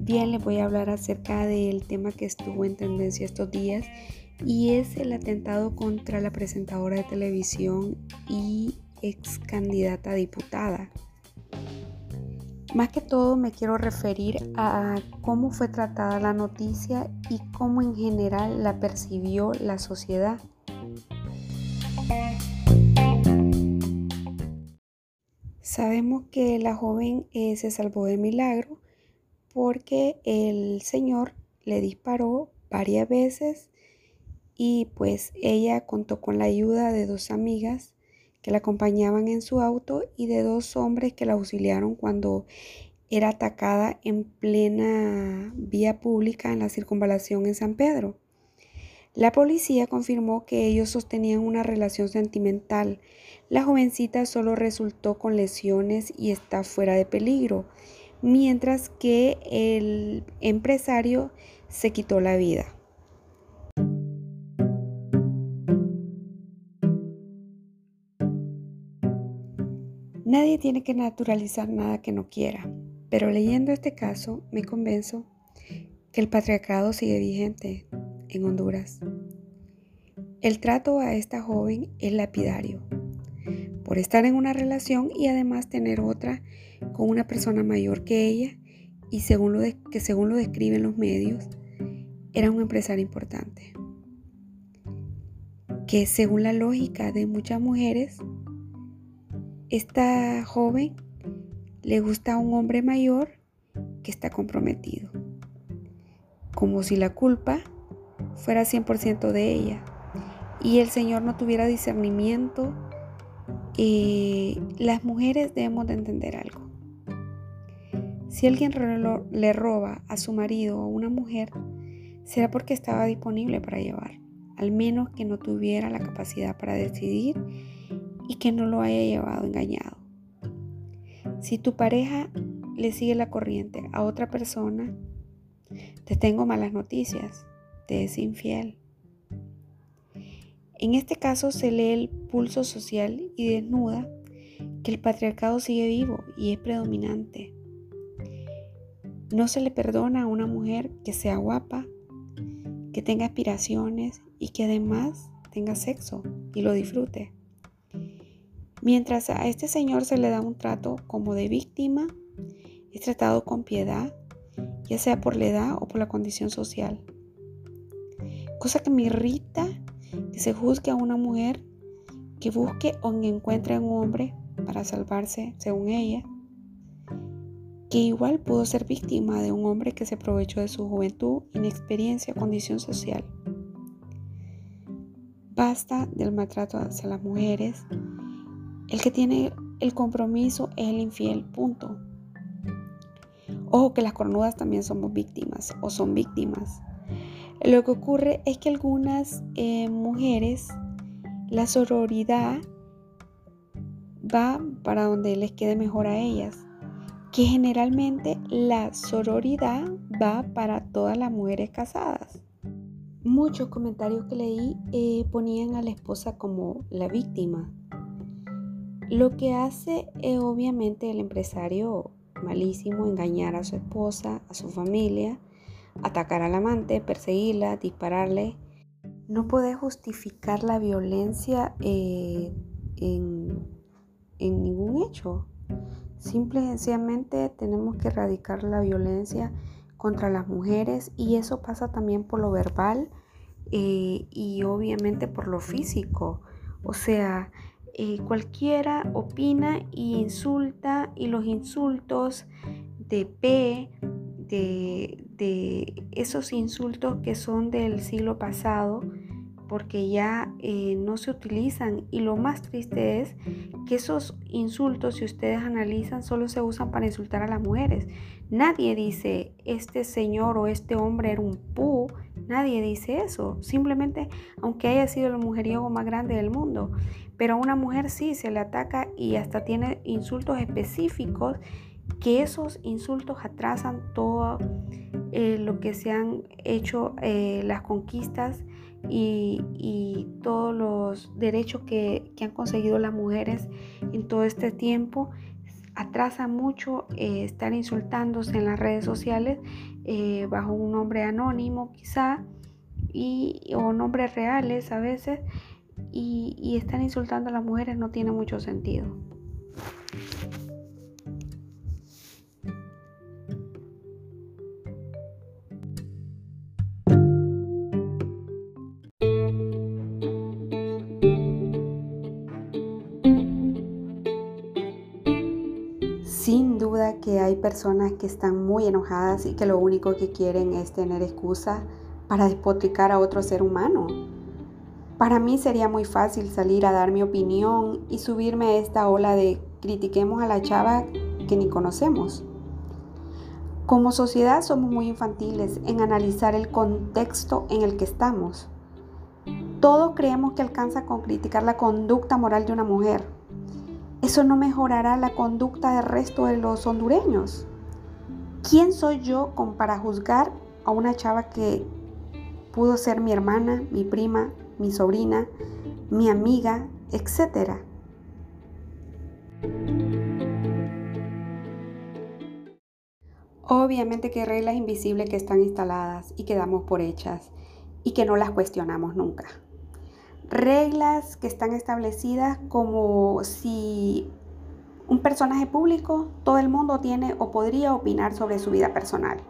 Bien, les voy a hablar acerca del tema que estuvo en tendencia estos días y es el atentado contra la presentadora de televisión y ex candidata diputada. Más que todo me quiero referir a cómo fue tratada la noticia y cómo en general la percibió la sociedad. Sabemos que la joven eh, se salvó de milagro porque el señor le disparó varias veces y pues ella contó con la ayuda de dos amigas que la acompañaban en su auto y de dos hombres que la auxiliaron cuando era atacada en plena vía pública en la circunvalación en San Pedro. La policía confirmó que ellos sostenían una relación sentimental. La jovencita solo resultó con lesiones y está fuera de peligro, mientras que el empresario se quitó la vida. Nadie tiene que naturalizar nada que no quiera, pero leyendo este caso me convenzo que el patriarcado sigue vigente en Honduras. El trato a esta joven es lapidario por estar en una relación y además tener otra con una persona mayor que ella y según lo que según lo describen los medios, era un empresario importante. Que según la lógica de muchas mujeres, esta joven le gusta a un hombre mayor que está comprometido, como si la culpa fuera 100% de ella y el Señor no tuviera discernimiento. Eh, las mujeres debemos de entender algo. Si alguien le roba a su marido o a una mujer, será porque estaba disponible para llevar, al menos que no tuviera la capacidad para decidir y que no lo haya llevado engañado. Si tu pareja le sigue la corriente a otra persona, te tengo malas noticias, te es infiel. En este caso se lee el pulso social y desnuda que el patriarcado sigue vivo y es predominante. No se le perdona a una mujer que sea guapa, que tenga aspiraciones y que además tenga sexo y lo disfrute. Mientras a este señor se le da un trato como de víctima, es tratado con piedad, ya sea por la edad o por la condición social. Cosa que me irrita que se juzgue a una mujer que busque o encuentre un hombre para salvarse, según ella, que igual pudo ser víctima de un hombre que se aprovechó de su juventud, inexperiencia, condición social. Basta del maltrato hacia las mujeres el que tiene el compromiso es el infiel, punto. Ojo que las cornudas también somos víctimas o son víctimas. Lo que ocurre es que algunas eh, mujeres, la sororidad va para donde les quede mejor a ellas. Que generalmente la sororidad va para todas las mujeres casadas. Muchos comentarios que leí eh, ponían a la esposa como la víctima lo que hace eh, obviamente el empresario malísimo engañar a su esposa, a su familia, atacar al amante, perseguirla, dispararle. No puede justificar la violencia eh, en, en, ningún hecho. Simple y sencillamente tenemos que erradicar la violencia contra las mujeres y eso pasa también por lo verbal eh, y obviamente por lo físico. O sea, eh, cualquiera opina y insulta y los insultos de P, de, de esos insultos que son del siglo pasado, porque ya eh, no se utilizan y lo más triste es que esos insultos, si ustedes analizan, solo se usan para insultar a las mujeres. Nadie dice este señor o este hombre era un pu, nadie dice eso, simplemente aunque haya sido el mujeriego más grande del mundo. Pero a una mujer sí se le ataca y hasta tiene insultos específicos que esos insultos atrasan todo eh, lo que se han hecho eh, las conquistas y, todos los derechos que, han conseguido las mujeres en todo este tiempo atrasa mucho eh, estar insultándose en las redes sociales bajo un nombre anónimo quizá y, o nombres reales a veces y, y estar insultando a las mujeres no tiene mucho sentido. Que hay personas que están muy enojadas y que lo único que quieren es tener excusa para despotricar a otro ser humano. Para mí sería muy fácil salir a dar mi opinión y subirme a esta ola de critiquemos a la chava que ni conocemos. Como sociedad somos muy infantiles en analizar el contexto en el que estamos. Todos creemos que alcanza con criticar la conducta moral de una mujer. Eso no mejorará la conducta del resto de los hondureños. ¿Quién soy yo para juzgar a una chava que pudo ser mi hermana, mi prima, mi sobrina, mi amiga, etcétera? Obviamente que hay reglas invisibles que están instaladas y que damos por hechas y que no las cuestionamos nunca. Reglas que están establecidas como si un personaje público, todo el mundo tiene o podría opinar sobre su vida personal.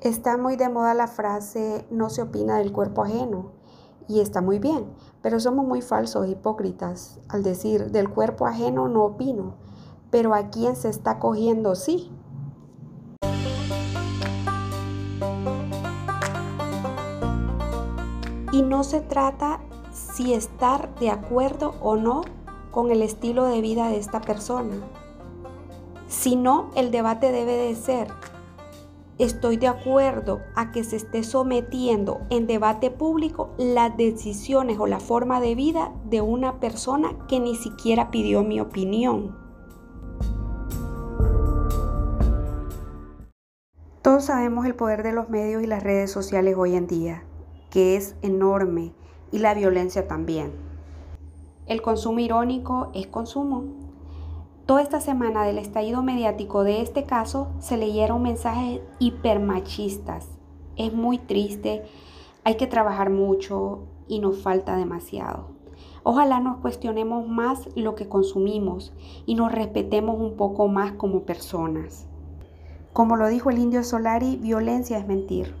Está muy de moda la frase no se opina del cuerpo ajeno y está muy bien, pero somos muy falsos e hipócritas al decir del cuerpo ajeno no opino, pero a quién se está cogiendo sí. Y no se trata si estar de acuerdo o no con el estilo de vida de esta persona, sino el debate debe de ser estoy de acuerdo a que se esté sometiendo en debate público las decisiones o la forma de vida de una persona que ni siquiera pidió mi opinión. Todos sabemos el poder de los medios y las redes sociales hoy en día, que es enorme, y la violencia también. El consumo irónico es consumo, Toda esta semana del estallido mediático de este caso se leyeron mensajes hipermachistas. Es muy triste, hay que trabajar mucho y nos falta demasiado. Ojalá nos cuestionemos más lo que consumimos y nos respetemos un poco más como personas. Como lo dijo el indio Solari, violencia es mentir.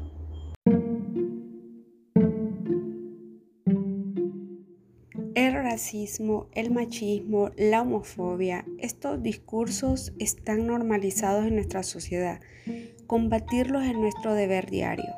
El racismo, el machismo, la homofobia, estos discursos están normalizados en nuestra sociedad. Combatirlos es nuestro deber diario.